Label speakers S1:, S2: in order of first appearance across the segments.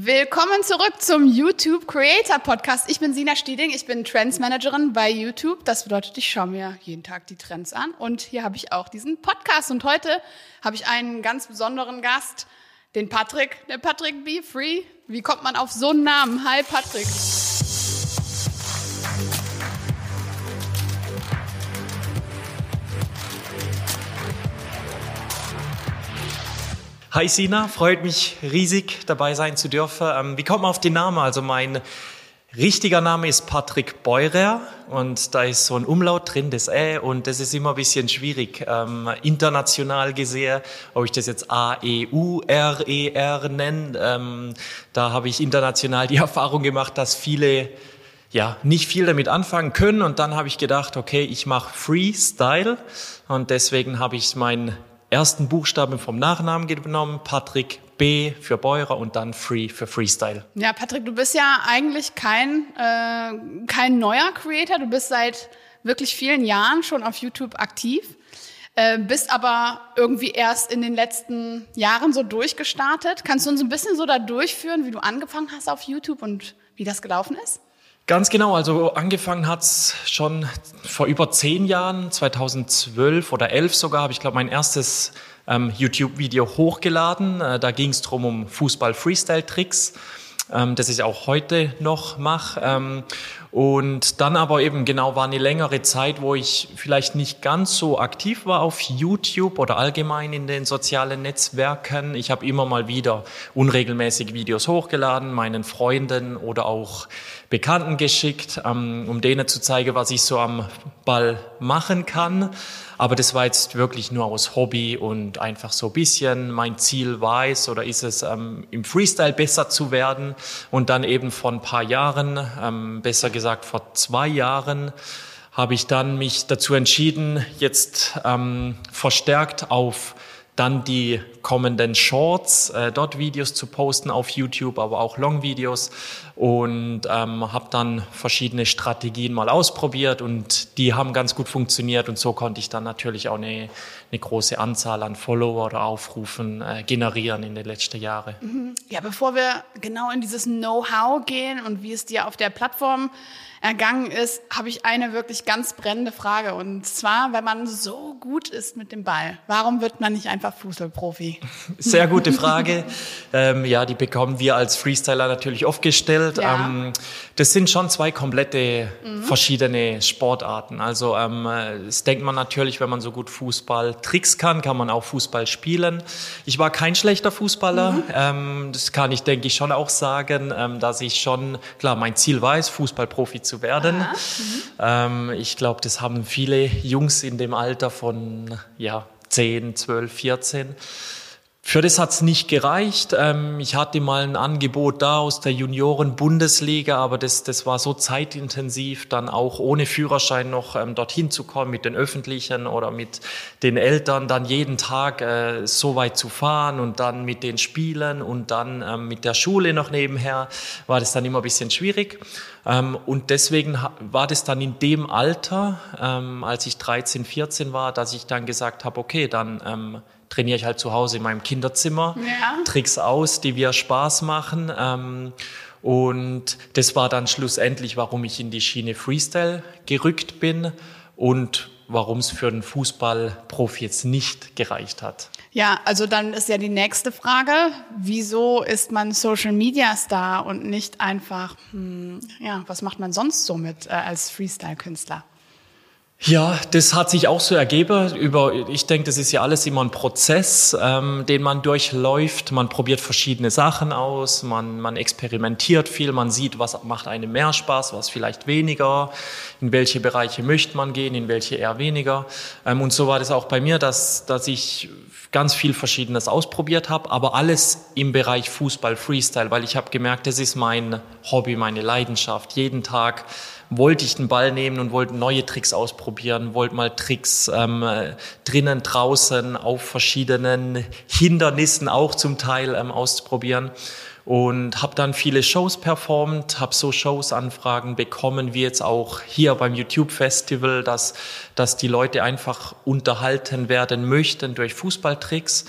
S1: Willkommen zurück zum YouTube Creator Podcast. Ich bin Sina Stieding, ich bin Trends Managerin bei YouTube. Das bedeutet, ich schaue mir jeden Tag die Trends an und hier habe ich auch diesen Podcast und heute habe ich einen ganz besonderen Gast, den Patrick, der Patrick Be Free. Wie kommt man auf so einen Namen? Hi Patrick.
S2: Hi Sina, freut mich riesig dabei sein zu dürfen. Ähm, wie kommt man auf den Namen? Also mein richtiger Name ist Patrick Beurer und da ist so ein Umlaut drin, das Ä und das ist immer ein bisschen schwierig, ähm, international gesehen, ob ich das jetzt A-E-U-R-E-R nenne. Ähm, da habe ich international die Erfahrung gemacht, dass viele ja, nicht viel damit anfangen können und dann habe ich gedacht, okay, ich mache Freestyle und deswegen habe ich mein ersten Buchstaben vom Nachnamen genommen, Patrick B für Beurer und dann Free für Freestyle.
S1: Ja, Patrick, du bist ja eigentlich kein, äh, kein neuer Creator. Du bist seit wirklich vielen Jahren schon auf YouTube aktiv, äh, bist aber irgendwie erst in den letzten Jahren so durchgestartet. Kannst du uns ein bisschen so da durchführen, wie du angefangen hast auf YouTube und wie das gelaufen ist?
S2: Ganz genau, also angefangen hat's schon vor über zehn Jahren, 2012 oder 11 sogar, habe ich glaube mein erstes ähm, YouTube-Video hochgeladen. Äh, da ging es drum um Fußball-Freestyle-Tricks ähm, das ich auch heute noch mache. Ähm, und dann aber eben genau war eine längere Zeit, wo ich vielleicht nicht ganz so aktiv war auf YouTube oder allgemein in den sozialen Netzwerken. Ich habe immer mal wieder unregelmäßig Videos hochgeladen, meinen Freunden oder auch Bekannten geschickt, ähm, um denen zu zeigen, was ich so am Ball machen kann. Aber das war jetzt wirklich nur aus Hobby und einfach so ein bisschen mein Ziel war es oder ist es, ähm, im Freestyle besser zu werden. Und dann eben vor ein paar Jahren, ähm, besser gesagt vor zwei Jahren, habe ich dann mich dazu entschieden, jetzt verstärkt auf dann die kommenden Shorts, äh, dort Videos zu posten auf YouTube, aber auch Long-Videos und ähm, habe dann verschiedene Strategien mal ausprobiert und die haben ganz gut funktioniert und so konnte ich dann natürlich auch eine, eine große Anzahl an Follower oder Aufrufen äh, generieren in den letzten Jahren.
S1: Mhm. Ja, bevor wir genau in dieses Know-how gehen und wie es dir auf der Plattform ergangen ist, habe ich eine wirklich ganz brennende Frage. Und zwar, wenn man so gut ist mit dem Ball, warum wird man nicht einfach Fußballprofi?
S2: Sehr gute Frage. ähm, ja, die bekommen wir als Freestyler natürlich oft gestellt. Ja. Ähm, das sind schon zwei komplette mhm. verschiedene Sportarten. Also ähm, das denkt man natürlich, wenn man so gut Fußball Tricks kann, kann man auch Fußball spielen. Ich war kein schlechter Fußballer. Mhm. Ähm, das kann ich, denke ich, schon auch sagen, ähm, dass ich schon, klar, mein Ziel war es, Fußballprofi zu werden. Mhm. Ähm, ich glaube, das haben viele Jungs in dem Alter von ja, 10, 12, 14. Für das hat's nicht gereicht. Ähm, ich hatte mal ein Angebot da aus der Junioren-Bundesliga, aber das, das war so zeitintensiv, dann auch ohne Führerschein noch ähm, dorthin zu kommen mit den Öffentlichen oder mit den Eltern, dann jeden Tag äh, so weit zu fahren und dann mit den Spielen und dann ähm, mit der Schule noch nebenher, war das dann immer ein bisschen schwierig. Und deswegen war das dann in dem Alter, als ich 13, 14 war, dass ich dann gesagt habe, okay, dann trainiere ich halt zu Hause in meinem Kinderzimmer, ja. Tricks aus, die wir Spaß machen. Ähm, und das war dann schlussendlich, warum ich in die Schiene Freestyle gerückt bin und warum es für einen Fußballprofi jetzt nicht gereicht hat.
S1: Ja, also dann ist ja die nächste Frage, wieso ist man Social Media Star und nicht einfach, hm, ja, was macht man sonst so mit äh, als Freestyle-Künstler?
S2: Ja, das hat sich auch so ergeben. Über, ich denke, das ist ja alles immer ein Prozess, ähm, den man durchläuft. Man probiert verschiedene Sachen aus, man, man experimentiert viel, man sieht, was macht einem mehr Spaß, was vielleicht weniger, in welche Bereiche möchte man gehen, in welche eher weniger. Ähm, und so war das auch bei mir, dass, dass ich ganz viel Verschiedenes ausprobiert habe, aber alles im Bereich Fußball, Freestyle, weil ich habe gemerkt, das ist mein Hobby, meine Leidenschaft. Jeden Tag wollte ich den Ball nehmen und wollte neue Tricks ausprobieren, wollte mal Tricks ähm, drinnen, draußen, auf verschiedenen Hindernissen auch zum Teil ähm, ausprobieren und habe dann viele Shows performt, habe so Shows-Anfragen bekommen, wie jetzt auch hier beim YouTube-Festival, dass, dass die Leute einfach unterhalten werden möchten durch Fußballtricks.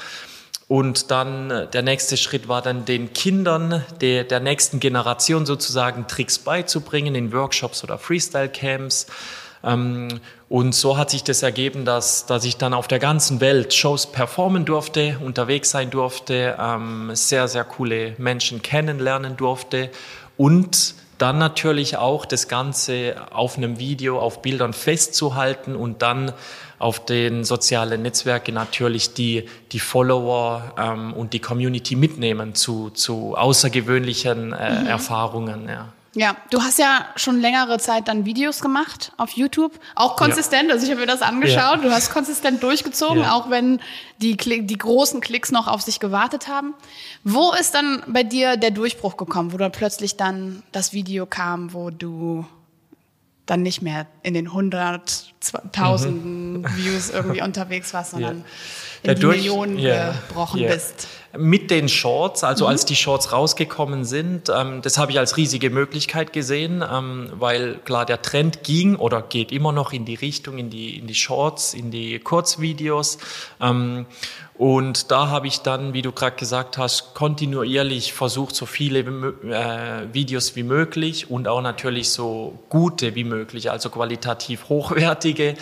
S2: Und dann äh, der nächste Schritt war dann den Kindern der, der nächsten Generation sozusagen Tricks beizubringen in Workshops oder Freestyle-Camps. Ähm, und so hat sich das ergeben, dass, dass ich dann auf der ganzen Welt Shows performen durfte, unterwegs sein durfte, ähm, sehr, sehr coole Menschen kennenlernen durfte und dann natürlich auch das Ganze auf einem Video, auf Bildern festzuhalten und dann auf den sozialen Netzwerken natürlich die, die Follower ähm, und die Community mitnehmen zu, zu außergewöhnlichen äh, mhm. Erfahrungen. Ja.
S1: Ja, du hast ja schon längere Zeit dann Videos gemacht auf YouTube, auch konsistent. Ja. Also ich habe mir das angeschaut. Ja. Du hast konsistent durchgezogen, ja. auch wenn die, die großen Klicks noch auf sich gewartet haben. Wo ist dann bei dir der Durchbruch gekommen, wo dann plötzlich dann das Video kam, wo du dann nicht mehr in den hunderttausenden mhm. Views irgendwie unterwegs warst, sondern in die Millionen gebrochen bist?
S2: mit den Shorts, also mhm. als die Shorts rausgekommen sind, ähm, das habe ich als riesige Möglichkeit gesehen, ähm, weil klar der Trend ging oder geht immer noch in die Richtung, in die, in die Shorts, in die Kurzvideos. Ähm, und da habe ich dann, wie du gerade gesagt hast, kontinuierlich versucht, so viele äh, Videos wie möglich und auch natürlich so gute wie möglich, also qualitativ hochwertige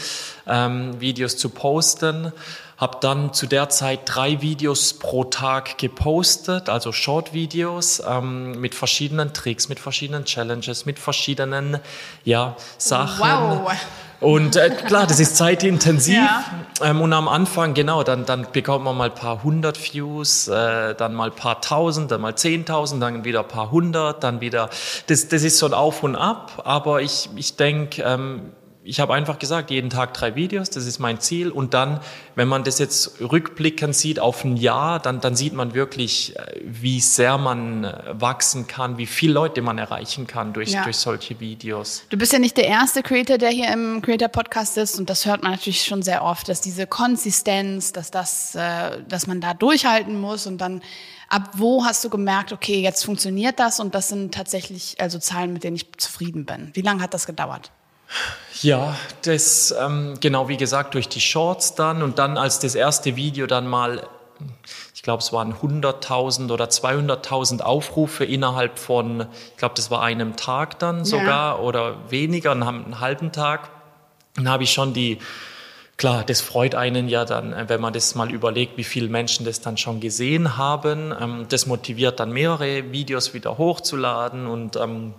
S2: ähm, Videos zu posten habe dann zu der Zeit drei Videos pro Tag gepostet, also Short-Videos ähm, mit verschiedenen Tricks, mit verschiedenen Challenges, mit verschiedenen ja, Sachen. Wow. Und äh, klar, das ist zeitintensiv. Ja. Ähm, und am Anfang, genau, dann, dann bekommt man mal ein paar hundert Views, äh, dann mal ein paar tausend, dann mal zehntausend, dann wieder ein paar hundert, dann wieder. Das, das ist so ein Auf und Ab. Aber ich, ich denke, ähm, ich habe einfach gesagt, jeden Tag drei Videos, das ist mein Ziel. Und dann, wenn man das jetzt rückblickend sieht auf ein Jahr, dann, dann sieht man wirklich, äh, wie sehr man äh, wachsen kann, wie viele Leute man erreichen kann durch, ja. durch solche Videos.
S1: Du bist ja nicht der erste Creator, der hier im Creator Podcast ist. Und das hört man natürlich schon sehr oft, dass diese Konsistenz, dass das, äh, dass man da durchhalten muss und dann ab wo hast du gemerkt, okay, jetzt funktioniert das und das sind tatsächlich also Zahlen, mit denen ich zufrieden bin? Wie lange hat das gedauert?
S2: Ja, das ähm, genau wie gesagt durch die Shorts dann und dann als das erste Video dann mal, ich glaube es waren 100.000 oder 200.000 Aufrufe innerhalb von, ich glaube das war einem Tag dann sogar ja. oder weniger, einen halben Tag, dann habe ich schon die Klar, das freut einen ja dann, wenn man das mal überlegt, wie viele Menschen das dann schon gesehen haben. Ähm, das motiviert dann mehrere Videos wieder hochzuladen und ähm,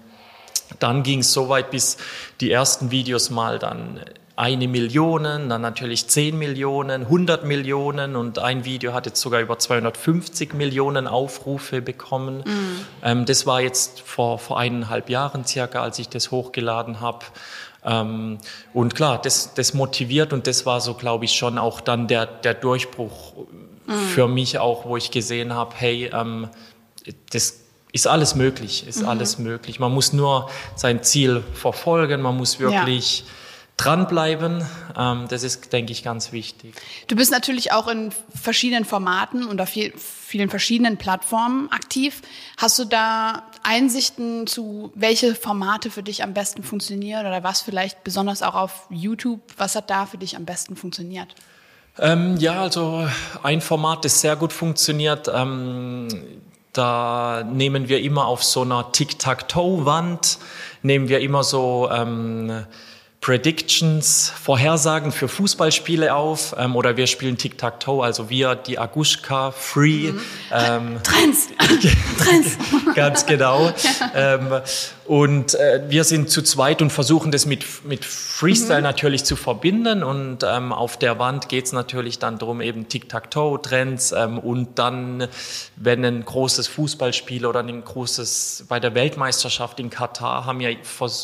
S2: dann ging es so weit, bis die ersten Videos mal dann eine Million, dann natürlich 10 Millionen, 100 Millionen und ein Video hat jetzt sogar über 250 Millionen Aufrufe bekommen. Mhm. Ähm, das war jetzt vor, vor eineinhalb Jahren circa, als ich das hochgeladen habe. Ähm, und klar, das, das motiviert und das war so, glaube ich, schon auch dann der, der Durchbruch mhm. für mich auch, wo ich gesehen habe, hey, ähm, das ist alles möglich, ist mhm. alles möglich. Man muss nur sein Ziel verfolgen, man muss wirklich ja. dranbleiben. Ähm, das ist, denke ich, ganz wichtig.
S1: Du bist natürlich auch in verschiedenen Formaten und auf vielen verschiedenen Plattformen aktiv. Hast du da Einsichten zu, welche Formate für dich am besten funktionieren oder was vielleicht besonders auch auf YouTube, was hat da für dich am besten funktioniert?
S2: Ähm, ja, also ein Format, das sehr gut funktioniert, ähm, da nehmen wir immer auf so einer Tic-Tac-Toe-Wand, nehmen wir immer so ähm, Predictions, Vorhersagen für Fußballspiele auf ähm, oder wir spielen Tic-Tac-Toe, also wir, die Agushka, Free. Mhm.
S1: Ähm, Trends! Trends!
S2: ganz genau. ähm, und äh, wir sind zu zweit und versuchen das mit, mit Freestyle mhm. natürlich zu verbinden. Und ähm, auf der Wand geht es natürlich dann darum, eben Tic-Tac-Toe-Trends ähm, und dann, wenn ein großes Fußballspiel oder ein großes, bei der Weltmeisterschaft in Katar haben wir,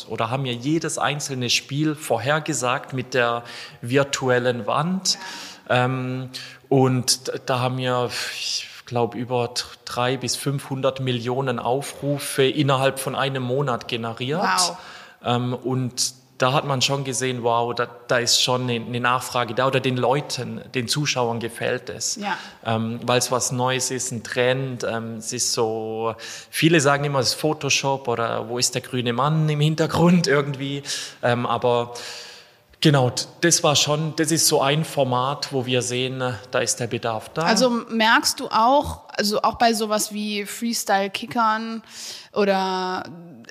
S2: oder haben wir jedes einzelne Spiel Spiel vorhergesagt mit der virtuellen Wand. Ähm, und da haben wir, ich glaube, über drei bis 500 Millionen Aufrufe innerhalb von einem Monat generiert. Wow. Ähm, und da hat man schon gesehen, wow, da, da ist schon eine, eine, Nachfrage da oder den Leuten, den Zuschauern gefällt es, ja. ähm, weil es was Neues ist, ein Trend. Ähm, es ist so, viele sagen immer, es ist Photoshop oder wo ist der grüne Mann im Hintergrund irgendwie, ähm, aber Genau, das war schon, das ist so ein Format, wo wir sehen, äh, da ist der Bedarf da.
S1: Also merkst du auch, also auch bei sowas wie Freestyle-Kickern oder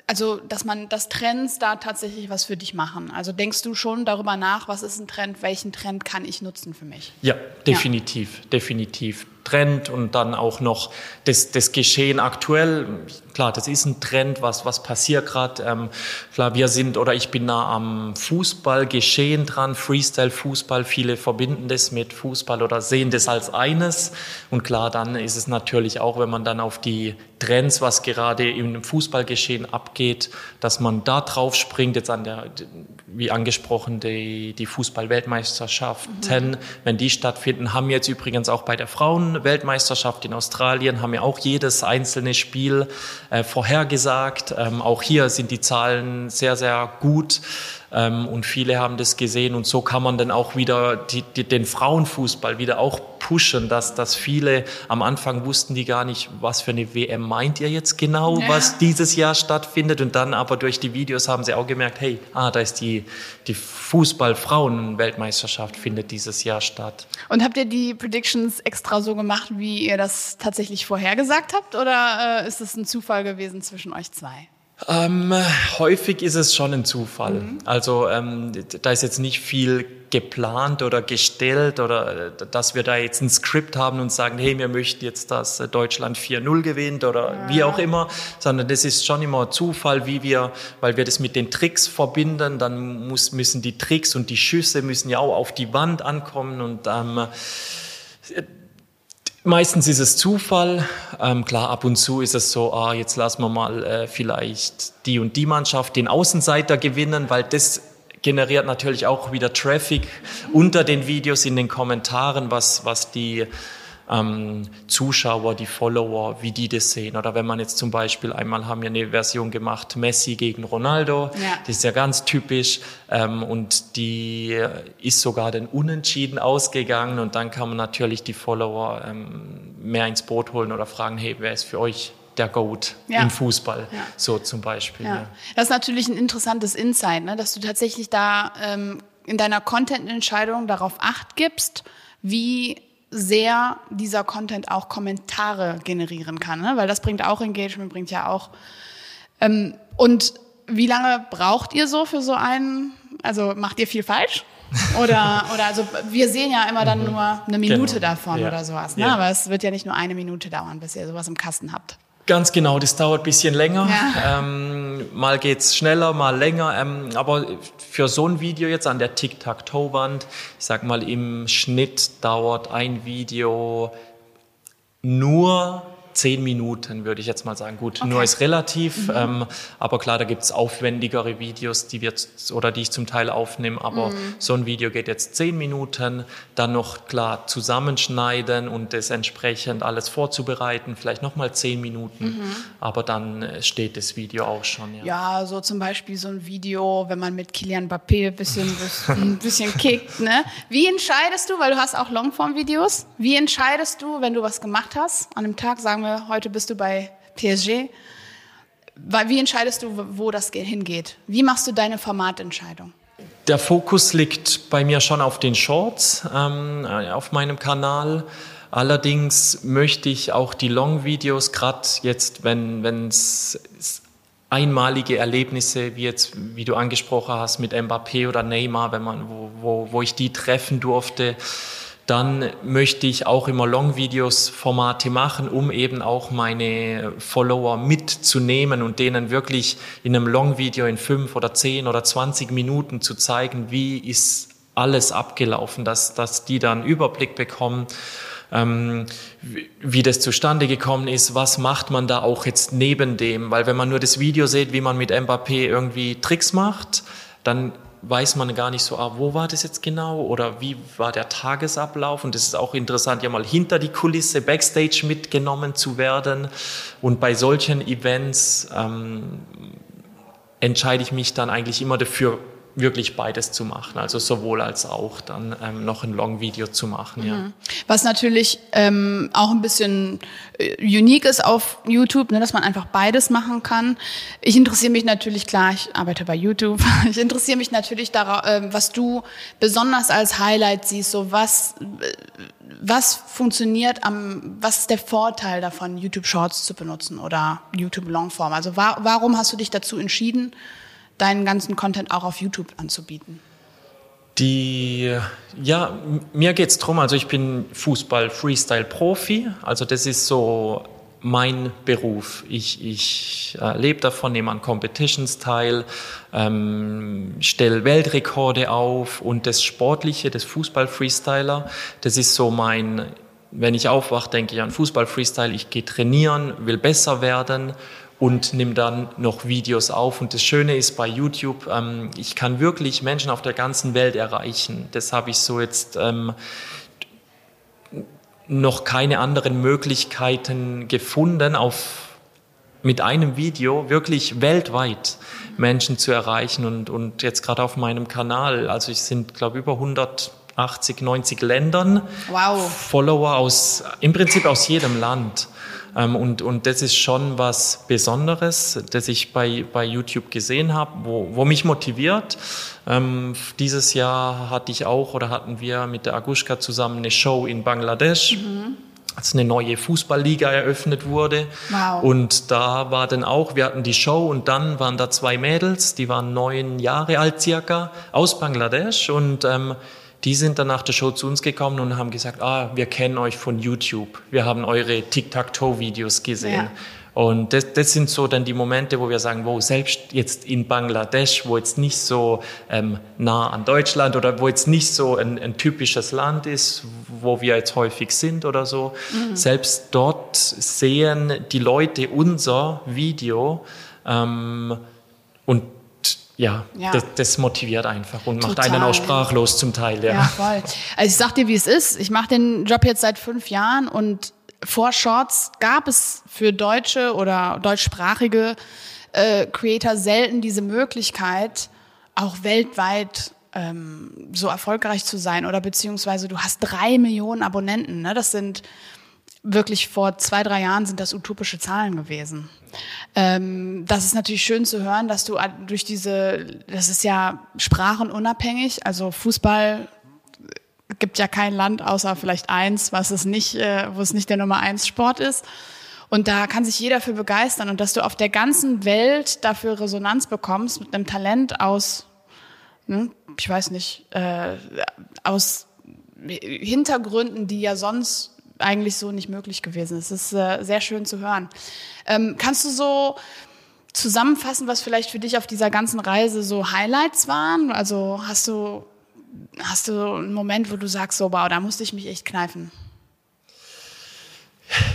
S1: also dass man das Trends da tatsächlich was für dich machen. Also denkst du schon darüber nach, was ist ein Trend, welchen Trend kann ich nutzen für mich?
S2: Ja, definitiv, ja. definitiv. Trend und dann auch noch das, das Geschehen aktuell. Klar, das ist ein Trend, was, was passiert gerade. Ähm, klar, wir sind oder ich bin nah am Fußballgeschehen dran, Freestyle-Fußball. Viele verbinden das mit Fußball oder sehen das als eines. Und klar, dann ist es natürlich auch, wenn man dann auf die Trends, was gerade im Fußballgeschehen abgeht, dass man da drauf springt, jetzt an der, wie angesprochen, die, die Fußball-Weltmeisterschaften, mhm. wenn die stattfinden, haben jetzt übrigens auch bei der Frauen-Weltmeisterschaft in Australien, haben ja auch jedes einzelne Spiel äh, vorhergesagt. Ähm, auch hier sind die Zahlen sehr, sehr gut. Ähm, und viele haben das gesehen und so kann man dann auch wieder die, die, den Frauenfußball wieder auch pushen, dass, dass viele am Anfang wussten die gar nicht, was für eine WM meint ihr jetzt genau, ja. was dieses Jahr stattfindet und dann aber durch die Videos haben sie auch gemerkt, hey, ah, da ist die, die Fußball-Frauen-Weltmeisterschaft findet dieses Jahr statt.
S1: Und habt ihr die Predictions extra so gemacht, wie ihr das tatsächlich vorhergesagt habt oder äh, ist es ein Zufall gewesen zwischen euch zwei?
S2: Ähm, häufig ist es schon ein Zufall. Mhm. Also ähm, da ist jetzt nicht viel geplant oder gestellt oder äh, dass wir da jetzt ein Skript haben und sagen, hey, wir möchten jetzt, dass äh, Deutschland 4-0 gewinnt oder ja. wie auch immer, sondern das ist schon immer Zufall, wie wir, weil wir das mit den Tricks verbinden, dann muss, müssen die Tricks und die Schüsse müssen ja auch auf die Wand ankommen und ähm, Meistens ist es Zufall. Ähm, klar, ab und zu ist es so, ah, jetzt lassen wir mal äh, vielleicht die und die Mannschaft den Außenseiter gewinnen, weil das generiert natürlich auch wieder Traffic unter den Videos in den Kommentaren, was, was die ähm, Zuschauer, die Follower, wie die das sehen. Oder wenn man jetzt zum Beispiel einmal haben wir eine Version gemacht, Messi gegen Ronaldo, ja. das ist ja ganz typisch ähm, und die ist sogar dann unentschieden ausgegangen und dann kann man natürlich die Follower ähm, mehr ins Boot holen oder fragen, hey, wer ist für euch der Goat ja. im Fußball, ja. so zum Beispiel. Ja.
S1: Das ist natürlich ein interessantes Insight, ne? dass du tatsächlich da ähm, in deiner Content-Entscheidung darauf acht gibst, wie sehr dieser Content auch Kommentare generieren kann, ne? weil das bringt auch Engagement, bringt ja auch. Ähm, und wie lange braucht ihr so für so einen? Also macht ihr viel falsch? Oder, oder also wir sehen ja immer dann mhm. nur eine Minute genau. davon ja. oder sowas. Ne? Ja. Aber es wird ja nicht nur eine Minute dauern, bis ihr sowas im Kasten habt.
S2: Ganz genau, das dauert ein bisschen länger. Ja. Ähm, mal geht's schneller, mal länger. Ähm, aber für so ein Video jetzt an der Tic-Tac-Toe-Wand, ich sag mal, im Schnitt dauert ein Video nur zehn Minuten, würde ich jetzt mal sagen. Gut, okay. nur ist relativ, mhm. ähm, aber klar, da gibt's aufwendigere Videos, die wir oder die ich zum Teil aufnehme, aber mhm. so ein Video geht jetzt zehn Minuten, dann noch klar zusammenschneiden und das entsprechend alles vorzubereiten, vielleicht nochmal zehn Minuten, mhm. aber dann äh, steht das Video auch schon.
S1: Ja. ja, so zum Beispiel so ein Video, wenn man mit Kilian Mbappé ein bisschen, ein bisschen kickt. Ne? Wie entscheidest du, weil du hast auch Longform-Videos, wie entscheidest du, wenn du was gemacht hast, an einem Tag, sagen wir, heute bist du bei PSG. Wie entscheidest du, wo das hingeht? Wie machst du deine Formatentscheidung?
S2: Der Fokus liegt bei mir schon auf den Shorts ähm, auf meinem Kanal. Allerdings möchte ich auch die Long-Videos, gerade jetzt, wenn es einmalige Erlebnisse, wie jetzt, wie du angesprochen hast, mit Mbappé oder Neymar, wenn man, wo, wo, wo ich die treffen durfte, dann möchte ich auch immer Long-Videos-Formate machen, um eben auch meine Follower mitzunehmen und denen wirklich in einem Long-Video in fünf oder zehn oder zwanzig Minuten zu zeigen, wie ist alles abgelaufen, dass, dass die dann Überblick bekommen, ähm, wie, wie das zustande gekommen ist, was macht man da auch jetzt neben dem, weil wenn man nur das Video sieht, wie man mit Mbappé irgendwie Tricks macht, dann weiß man gar nicht so, ah, wo war das jetzt genau oder wie war der Tagesablauf. Und es ist auch interessant, ja mal hinter die Kulisse, backstage mitgenommen zu werden. Und bei solchen Events ähm, entscheide ich mich dann eigentlich immer dafür, wirklich beides zu machen, also sowohl als auch dann ähm, noch ein Long-Video zu machen. Mhm. Ja.
S1: Was natürlich ähm, auch ein bisschen äh, unique ist auf YouTube, ne, dass man einfach beides machen kann. Ich interessiere mich natürlich, klar, ich arbeite bei YouTube, ich interessiere mich natürlich darauf, äh, was du besonders als Highlight siehst, so was, äh, was funktioniert am, was ist der Vorteil davon, YouTube Shorts zu benutzen oder YouTube Longform? Also wa warum hast du dich dazu entschieden, deinen ganzen Content auch auf YouTube anzubieten?
S2: Die, ja, mir geht's drum. Also ich bin Fußball-Freestyle-Profi. Also das ist so mein Beruf. Ich, ich äh, lebe davon, nehme an Competitions teil, ähm, stelle Weltrekorde auf und das Sportliche, das Fußball-Freestyler, das ist so mein, wenn ich aufwache, denke ich an Fußball-Freestyle, ich gehe trainieren, will besser werden und nimm dann noch Videos auf. Und das Schöne ist bei YouTube, ähm, ich kann wirklich Menschen auf der ganzen Welt erreichen. Das habe ich so jetzt ähm, noch keine anderen Möglichkeiten gefunden, auf mit einem Video wirklich weltweit Menschen zu erreichen und, und jetzt gerade auf meinem Kanal, also ich sind glaube über 180, 90 Ländern, wow. Follower aus, im Prinzip aus jedem Land. Ähm, und, und das ist schon was Besonderes, das ich bei, bei YouTube gesehen habe, wo, wo mich motiviert. Ähm, dieses Jahr hatte ich auch oder hatten wir mit der Agushka zusammen eine Show in Bangladesch. Mhm als eine neue Fußballliga eröffnet wurde. Wow. Und da war dann auch, wir hatten die Show und dann waren da zwei Mädels, die waren neun Jahre alt circa, aus Bangladesch und ähm, die sind dann nach der Show zu uns gekommen und haben gesagt, ah, wir kennen euch von YouTube, wir haben eure Tic-Tac-Toe-Videos gesehen. Ja. Und das, das sind so dann die Momente, wo wir sagen, wo selbst jetzt in Bangladesch, wo jetzt nicht so ähm, nah an Deutschland oder wo jetzt nicht so ein, ein, typisches Land ist, wo wir jetzt häufig sind oder so, mhm. selbst dort sehen die Leute unser Video ähm, und ja, ja. Das, das, motiviert einfach und macht einen auch sprachlos zum Teil. Ja,
S1: ja voll. Also ich sag dir, wie es ist. Ich mache den Job jetzt seit fünf Jahren und vor Shorts gab es für deutsche oder deutschsprachige äh, Creator selten diese Möglichkeit, auch weltweit ähm, so erfolgreich zu sein oder beziehungsweise du hast drei Millionen Abonnenten. Ne? Das sind wirklich vor zwei, drei Jahren sind das utopische Zahlen gewesen. Ähm, das ist natürlich schön zu hören, dass du durch diese, das ist ja sprachenunabhängig, also Fußball gibt ja kein Land außer vielleicht eins, was es nicht, äh, wo es nicht der Nummer eins Sport ist. Und da kann sich jeder für begeistern und dass du auf der ganzen Welt dafür Resonanz bekommst mit einem Talent aus, ne, ich weiß nicht, äh, aus Hintergründen, die ja sonst eigentlich so nicht möglich gewesen. Es ist äh, sehr schön zu hören. Ähm, kannst du so zusammenfassen, was vielleicht für dich auf dieser ganzen Reise so Highlights waren? Also hast du, hast du einen Moment, wo du sagst, so, wow, da musste ich mich echt kneifen?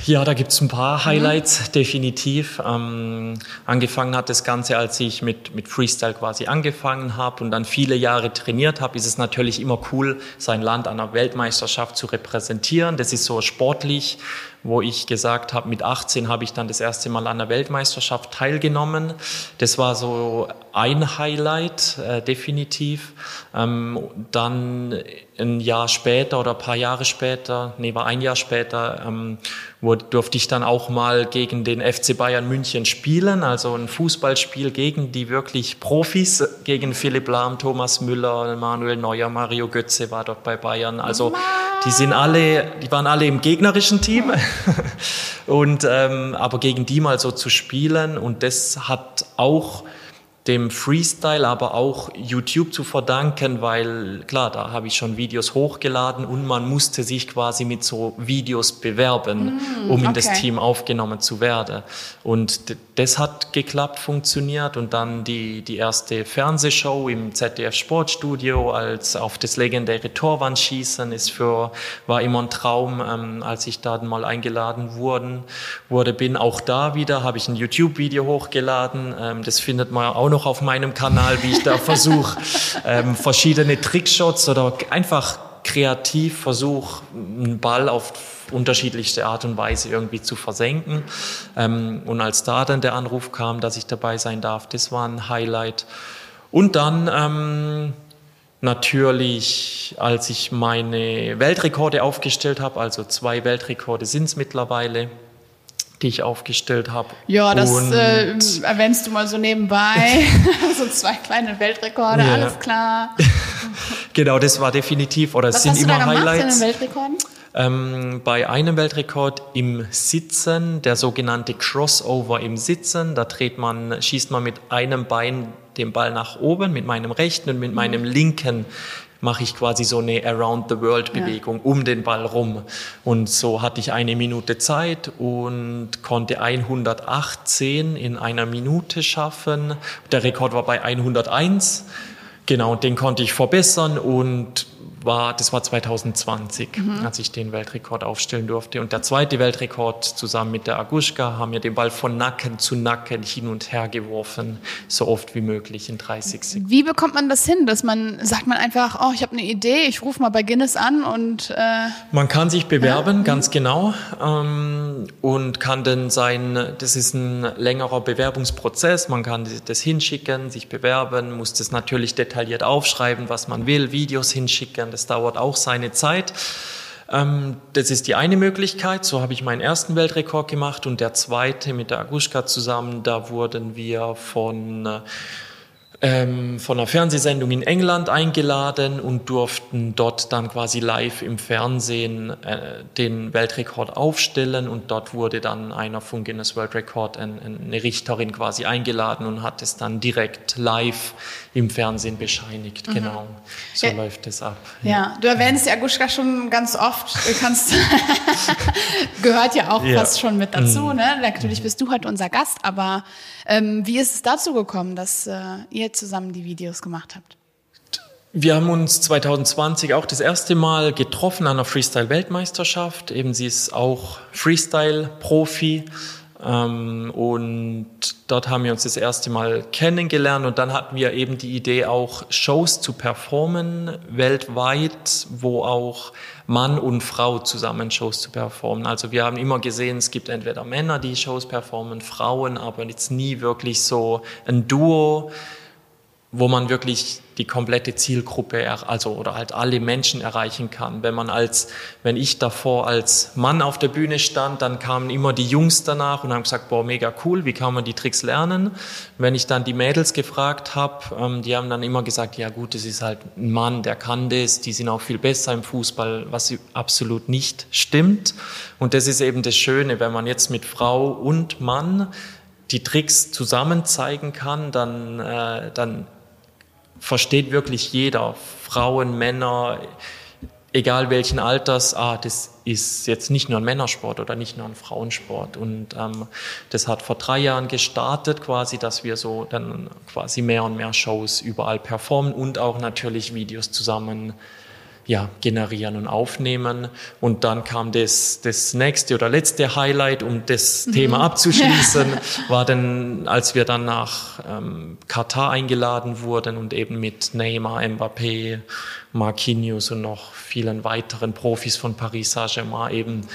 S2: Ja, da gibt es ein paar Highlights, mhm. definitiv. Ähm, angefangen hat das Ganze, als ich mit, mit Freestyle quasi angefangen habe und dann viele Jahre trainiert habe, ist es natürlich immer cool, sein Land an einer Weltmeisterschaft zu repräsentieren. Das ist so sportlich, wo ich gesagt habe, mit 18 habe ich dann das erste Mal an der Weltmeisterschaft teilgenommen. Das war so ein Highlight, äh, definitiv. Ähm, dann ein Jahr später oder ein paar Jahre später, nee, war ein Jahr später, ähm, wo durfte ich dann auch mal gegen den FC Bayern München spielen, also ein Fußballspiel gegen die wirklich Profis, gegen Philipp Lahm, Thomas Müller, Manuel Neuer, Mario Götze war dort bei Bayern. Also die sind alle, die waren alle im gegnerischen Team und ähm, aber gegen die mal so zu spielen und das hat auch dem Freestyle, aber auch YouTube zu verdanken, weil klar, da habe ich schon Videos hochgeladen und man musste sich quasi mit so Videos bewerben, mm, um in okay. das Team aufgenommen zu werden. Und das hat geklappt, funktioniert und dann die, die erste Fernsehshow im ZDF Sportstudio als auf das legendäre Torwandschießen ist für, war immer ein Traum, ähm, als ich da mal eingeladen wurden, wurde, bin. Auch da wieder habe ich ein YouTube-Video hochgeladen, ähm, das findet man auch noch auf meinem Kanal, wie ich da versuche, ähm, verschiedene Trickshots oder einfach kreativ versuche, einen Ball auf unterschiedlichste Art und Weise irgendwie zu versenken. Ähm, und als da dann der Anruf kam, dass ich dabei sein darf, das war ein Highlight. Und dann ähm, natürlich, als ich meine Weltrekorde aufgestellt habe, also zwei Weltrekorde sind es mittlerweile, die ich aufgestellt habe.
S1: Ja, das äh, erwähnst du mal so nebenbei. so zwei kleine Weltrekorde, ja. alles klar.
S2: genau, das war definitiv, oder es sind immer
S1: da gemacht
S2: Highlights.
S1: In den Weltrekorden?
S2: Ähm, bei einem Weltrekord im Sitzen, der sogenannte Crossover im Sitzen, da dreht man, schießt man mit einem Bein den Ball nach oben, mit meinem rechten und mit meinem linken mache ich quasi so eine Around the World Bewegung ja. um den Ball rum. Und so hatte ich eine Minute Zeit und konnte 118 in einer Minute schaffen. Der Rekord war bei 101. Genau, den konnte ich verbessern und war, das war 2020, mhm. als ich den Weltrekord aufstellen durfte. Und der zweite Weltrekord zusammen mit der Aguschka haben wir den Ball von Nacken zu Nacken hin und her geworfen, so oft wie möglich in 30 Sekunden.
S1: Wie bekommt man das hin, dass man, sagt man einfach, oh, ich habe eine Idee, ich rufe mal bei Guinness an und... Äh,
S2: man kann sich bewerben, ja. ganz genau, ähm, und kann dann sein, das ist ein längerer Bewerbungsprozess, man kann das hinschicken, sich bewerben, muss das natürlich detailliert aufschreiben, was man will, Videos hinschicken, das dauert auch seine Zeit. Ähm, das ist die eine Möglichkeit. So habe ich meinen ersten Weltrekord gemacht und der zweite mit der Aguschka zusammen, da wurden wir von äh, ähm, von einer Fernsehsendung in England eingeladen und durften dort dann quasi live im Fernsehen äh, den Weltrekord aufstellen und dort wurde dann einer von Guinness World Record, ein, eine Richterin quasi eingeladen und hat es dann direkt live im Fernsehen bescheinigt. Mhm. Genau, so ja. läuft es ab.
S1: Ja. ja. du erwähnst die Aguschka schon ganz oft. Du kannst gehört ja auch ja. fast schon mit dazu. Mhm. Ne? Natürlich bist du heute unser Gast, aber ähm, wie ist es dazu gekommen, dass äh, ihr zusammen die Videos gemacht habt?
S2: Wir haben uns 2020 auch das erste Mal getroffen an einer Freestyle-Weltmeisterschaft. Eben sie ist auch Freestyle-Profi. Ähm, und dort haben wir uns das erste Mal kennengelernt und dann hatten wir eben die Idee, auch Shows zu performen weltweit, wo auch Mann und Frau zusammen Shows zu performen. Also wir haben immer gesehen, es gibt entweder Männer, die Shows performen, Frauen, aber jetzt nie wirklich so ein Duo wo man wirklich die komplette Zielgruppe, also oder halt alle Menschen erreichen kann. Wenn man als, wenn ich davor als Mann auf der Bühne stand, dann kamen immer die Jungs danach und haben gesagt, boah, mega cool, wie kann man die Tricks lernen? Wenn ich dann die Mädels gefragt habe, ähm, die haben dann immer gesagt, ja gut, das ist halt ein Mann, der kann das, die sind auch viel besser im Fußball, was absolut nicht stimmt. Und das ist eben das Schöne, wenn man jetzt mit Frau und Mann die Tricks zusammen zeigen kann, dann, äh, dann versteht wirklich jeder, Frauen, Männer, egal welchen Alters, ah, das ist jetzt nicht nur ein Männersport oder nicht nur ein Frauensport. Und ähm, das hat vor drei Jahren gestartet, quasi, dass wir so dann quasi mehr und mehr Shows überall performen und auch natürlich Videos zusammen ja, generieren und aufnehmen. Und dann kam das, das nächste oder letzte Highlight, um das mhm. Thema abzuschließen, war dann, als wir dann nach ähm, Katar eingeladen wurden und eben mit Neymar, Mbappé, Marquinhos und noch vielen weiteren Profis von Paris Saint-Germain eben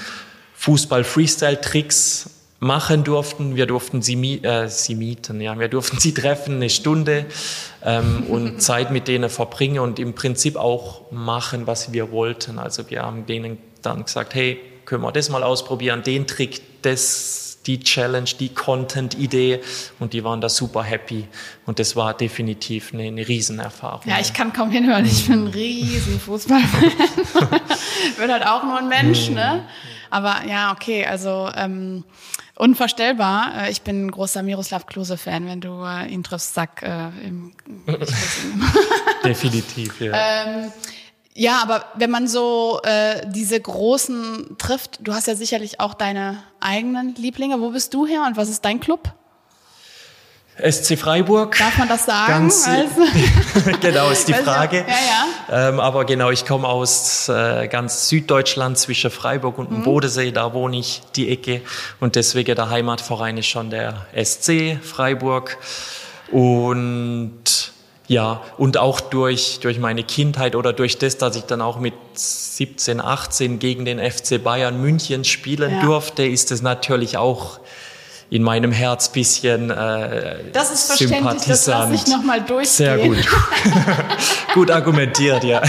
S2: Fußball-Freestyle-Tricks machen durften. Wir durften sie, äh, sie mieten, ja, wir durften sie treffen, eine Stunde ähm, und Zeit mit denen verbringen und im Prinzip auch machen, was wir wollten. Also wir haben denen dann gesagt, hey, können wir das mal ausprobieren, den Trick, das die Challenge, die Content-Idee und die waren da super happy und das war definitiv eine, eine Riesenerfahrung.
S1: Ja, ich kann kaum hinhören, ich bin ein riesen Fußballfan. bin halt auch nur ein Mensch, ne? Aber ja, okay, also ähm, unvorstellbar. Äh, ich bin ein großer Miroslav Klose-Fan. Wenn du äh, ihn triffst, sag äh, im,
S2: Definitiv, ja.
S1: Ähm, ja, aber wenn man so äh, diese großen trifft, du hast ja sicherlich auch deine eigenen Lieblinge. Wo bist du her und was ist dein Club?
S2: SC Freiburg.
S1: Darf man das sagen? Ganz,
S2: also, genau, ist die Frage. Ja, ja. Ähm, aber genau, ich komme aus äh, ganz Süddeutschland zwischen Freiburg und dem mhm. Bodensee, da wohne ich die Ecke und deswegen der Heimatverein ist schon der SC Freiburg und ja, und auch durch, durch meine Kindheit oder durch das, dass ich dann auch mit 17, 18 gegen den FC Bayern München spielen ja. durfte, ist es natürlich auch in meinem Herz bisschen äh,
S1: Das ist verständlich, das lasse ich nochmal durchgehen.
S2: Sehr gut. gut argumentiert, ja.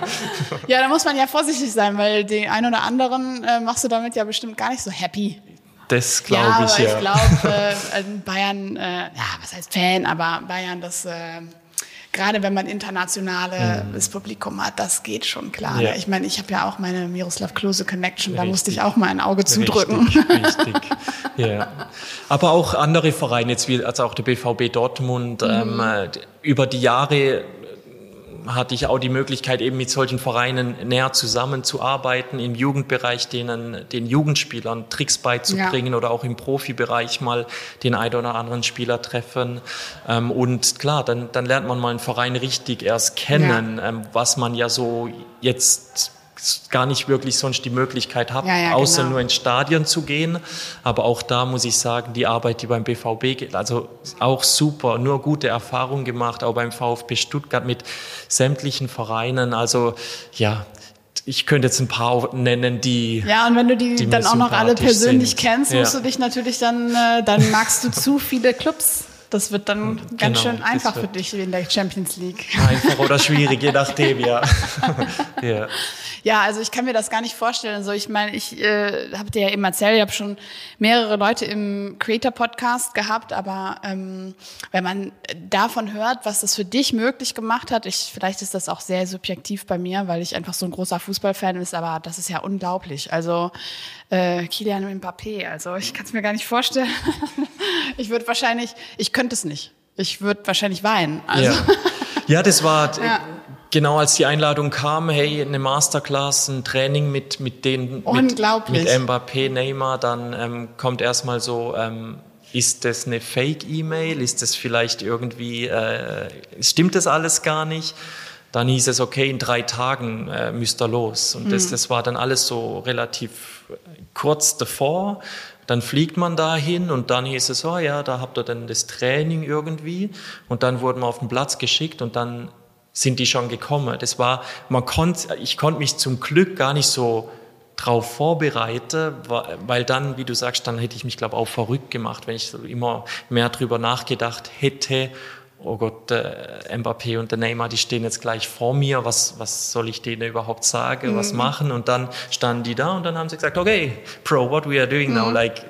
S1: ja, da muss man ja vorsichtig sein, weil die ein oder anderen äh, machst du damit ja bestimmt gar nicht so happy.
S2: Das glaube ja, ich,
S1: ja. ich glaube, äh, Bayern, äh, ja, was heißt Fan, aber Bayern, das... Äh, gerade wenn man internationales mhm. Publikum hat, das geht schon klar. Ja. Ich meine, ich habe ja auch meine Miroslav Klose Connection, richtig. da musste ich auch mal ein Auge zudrücken.
S2: Richtig, richtig. ja. Aber auch andere Vereine, jetzt wie also auch der BVB Dortmund, mhm. ähm, äh, über die Jahre hatte ich auch die Möglichkeit, eben mit solchen Vereinen näher zusammenzuarbeiten, im Jugendbereich denen, den Jugendspielern Tricks beizubringen ja. oder auch im Profibereich mal den einen oder anderen Spieler treffen. Ähm, und klar, dann, dann lernt man mal einen Verein richtig erst kennen, ja. Ähm, was man ja so jetzt gar nicht wirklich sonst die Möglichkeit habe, ja, ja, außer genau. nur ins Stadion zu gehen. Aber auch da muss ich sagen, die Arbeit, die beim BVB geht, also auch super, nur gute Erfahrungen gemacht, auch beim VfB Stuttgart mit sämtlichen Vereinen. Also ja, ich könnte jetzt ein paar nennen, die.
S1: Ja, und wenn du die, die dann auch noch alle persönlich sind. kennst, musst ja. du dich natürlich dann, äh, dann magst du zu viele Clubs. Das wird dann genau, ganz schön einfach für dich in der Champions League.
S2: Einfach oder schwierig, je nachdem, ja.
S1: ja. Ja, also ich kann mir das gar nicht vorstellen. Also ich meine, ich äh, habe dir ja eben erzählt, ich habe schon mehrere Leute im Creator-Podcast gehabt, aber ähm, wenn man davon hört, was das für dich möglich gemacht hat, ich, vielleicht ist das auch sehr subjektiv bei mir, weil ich einfach so ein großer Fußballfan ist, aber das ist ja unglaublich. Also äh, Kilian Mbappé, also ich kann es mir gar nicht vorstellen. ich würde wahrscheinlich, ich könnte es nicht. Ich würde wahrscheinlich weinen. Also.
S2: Ja. ja, das war ja genau als die Einladung kam, hey, eine Masterclass, ein Training mit, mit den, mit, mit Mbappé, Neymar, dann ähm, kommt erstmal so, ähm, ist das eine Fake-E-Mail? Ist das vielleicht irgendwie, äh, stimmt das alles gar nicht? Dann hieß es, okay, in drei Tagen äh, müsst ihr los. Und mhm. das, das war dann alles so relativ kurz davor. Dann fliegt man dahin und dann hieß es, oh ja, da habt ihr dann das Training irgendwie. Und dann wurden wir auf den Platz geschickt und dann sind die schon gekommen. Das war, man konnte, ich konnte mich zum Glück gar nicht so drauf vorbereiten, weil dann, wie du sagst, dann hätte ich mich, glaube ich, auch verrückt gemacht, wenn ich immer mehr drüber nachgedacht hätte. Oh Gott, der Mbappé und der Neymar, die stehen jetzt gleich vor mir. Was, was soll ich denen überhaupt sagen? Mhm. Was machen? Und dann standen die da und dann haben sie gesagt, okay, Pro, what we are doing mhm. now? Like,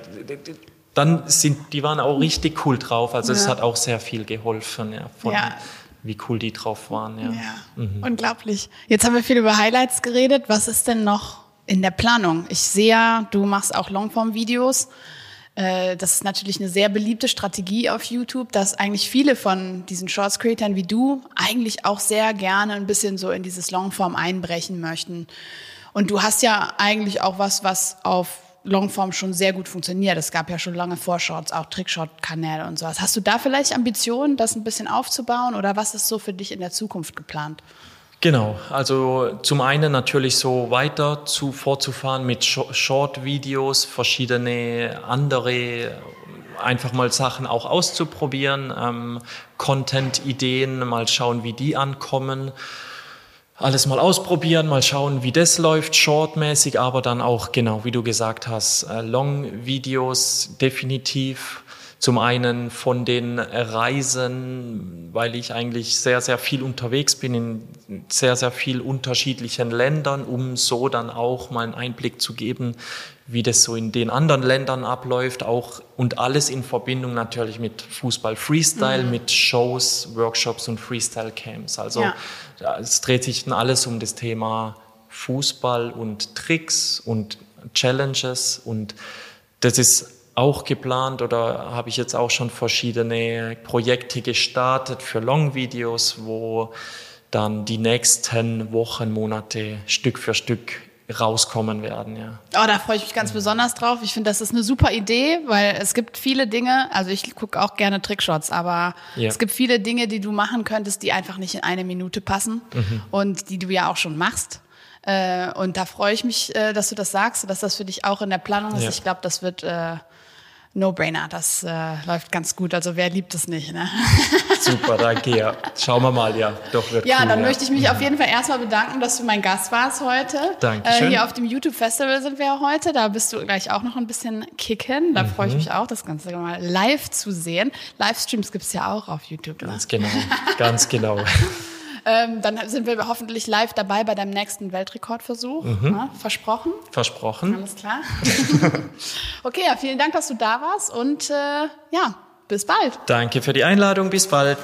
S2: dann sind, die waren auch richtig cool drauf. Also es ja. hat auch sehr viel geholfen, ja, von, ja wie cool die drauf waren. Ja, ja
S1: mhm. unglaublich. Jetzt haben wir viel über Highlights geredet. Was ist denn noch in der Planung? Ich sehe ja, du machst auch Longform-Videos. Äh, das ist natürlich eine sehr beliebte Strategie auf YouTube, dass eigentlich viele von diesen Shorts-Creatern wie du eigentlich auch sehr gerne ein bisschen so in dieses Longform einbrechen möchten. Und du hast ja eigentlich auch was, was auf Longform schon sehr gut funktioniert. Es gab ja schon lange Vorshorts, auch Trickshot-Kanäle und sowas. Hast du da vielleicht Ambitionen, das ein bisschen aufzubauen oder was ist so für dich in der Zukunft geplant?
S2: Genau, also zum einen natürlich so weiter zu fortzufahren mit Short-Videos, verschiedene andere einfach mal Sachen auch auszuprobieren, ähm, Content-Ideen, mal schauen, wie die ankommen alles mal ausprobieren, mal schauen, wie das läuft, shortmäßig, aber dann auch, genau, wie du gesagt hast, äh, Long-Videos definitiv. Zum einen von den Reisen, weil ich eigentlich sehr, sehr viel unterwegs bin in sehr, sehr viel unterschiedlichen Ländern, um so dann auch mal einen Einblick zu geben, wie das so in den anderen Ländern abläuft, auch und alles in Verbindung natürlich mit Fußball Freestyle, mhm. mit Shows, Workshops und Freestyle Camps. Also ja. es dreht sich dann alles um das Thema Fußball und Tricks und Challenges und das ist auch geplant oder habe ich jetzt auch schon verschiedene Projekte gestartet für Long-Videos, wo dann die nächsten Wochen, Monate Stück für Stück rauskommen werden, ja.
S1: Oh, da freue ich mich ganz mhm. besonders drauf. Ich finde, das ist eine super Idee, weil es gibt viele Dinge, also ich gucke auch gerne Trickshots, aber ja. es gibt viele Dinge, die du machen könntest, die einfach nicht in eine Minute passen mhm. und die du ja auch schon machst. Äh, und da freue ich mich, äh, dass du das sagst, dass das für dich auch in der Planung ist. Ja. Ich glaube, das wird äh, No-Brainer, das äh, läuft ganz gut. Also wer liebt es nicht, ne?
S2: Super, danke, ja. Schauen wir mal, ja. Doch, wird
S1: Ja,
S2: cool,
S1: dann
S2: ja.
S1: möchte ich mich auf jeden Fall erstmal bedanken, dass du mein Gast warst heute.
S2: Dankeschön.
S1: Äh, hier auf dem YouTube-Festival sind wir ja heute. Da bist du gleich auch noch ein bisschen kicken. Da freue ich mich auch, das Ganze mal live zu sehen. Livestreams gibt's ja auch auf YouTube. Ne?
S2: Ganz genau, ganz genau.
S1: Ähm, dann sind wir hoffentlich live dabei bei deinem nächsten Weltrekordversuch. Ne? Versprochen.
S2: Versprochen.
S1: Alles klar. okay, ja, vielen Dank, dass du da warst und äh, ja, bis bald.
S2: Danke für die Einladung. Bis bald.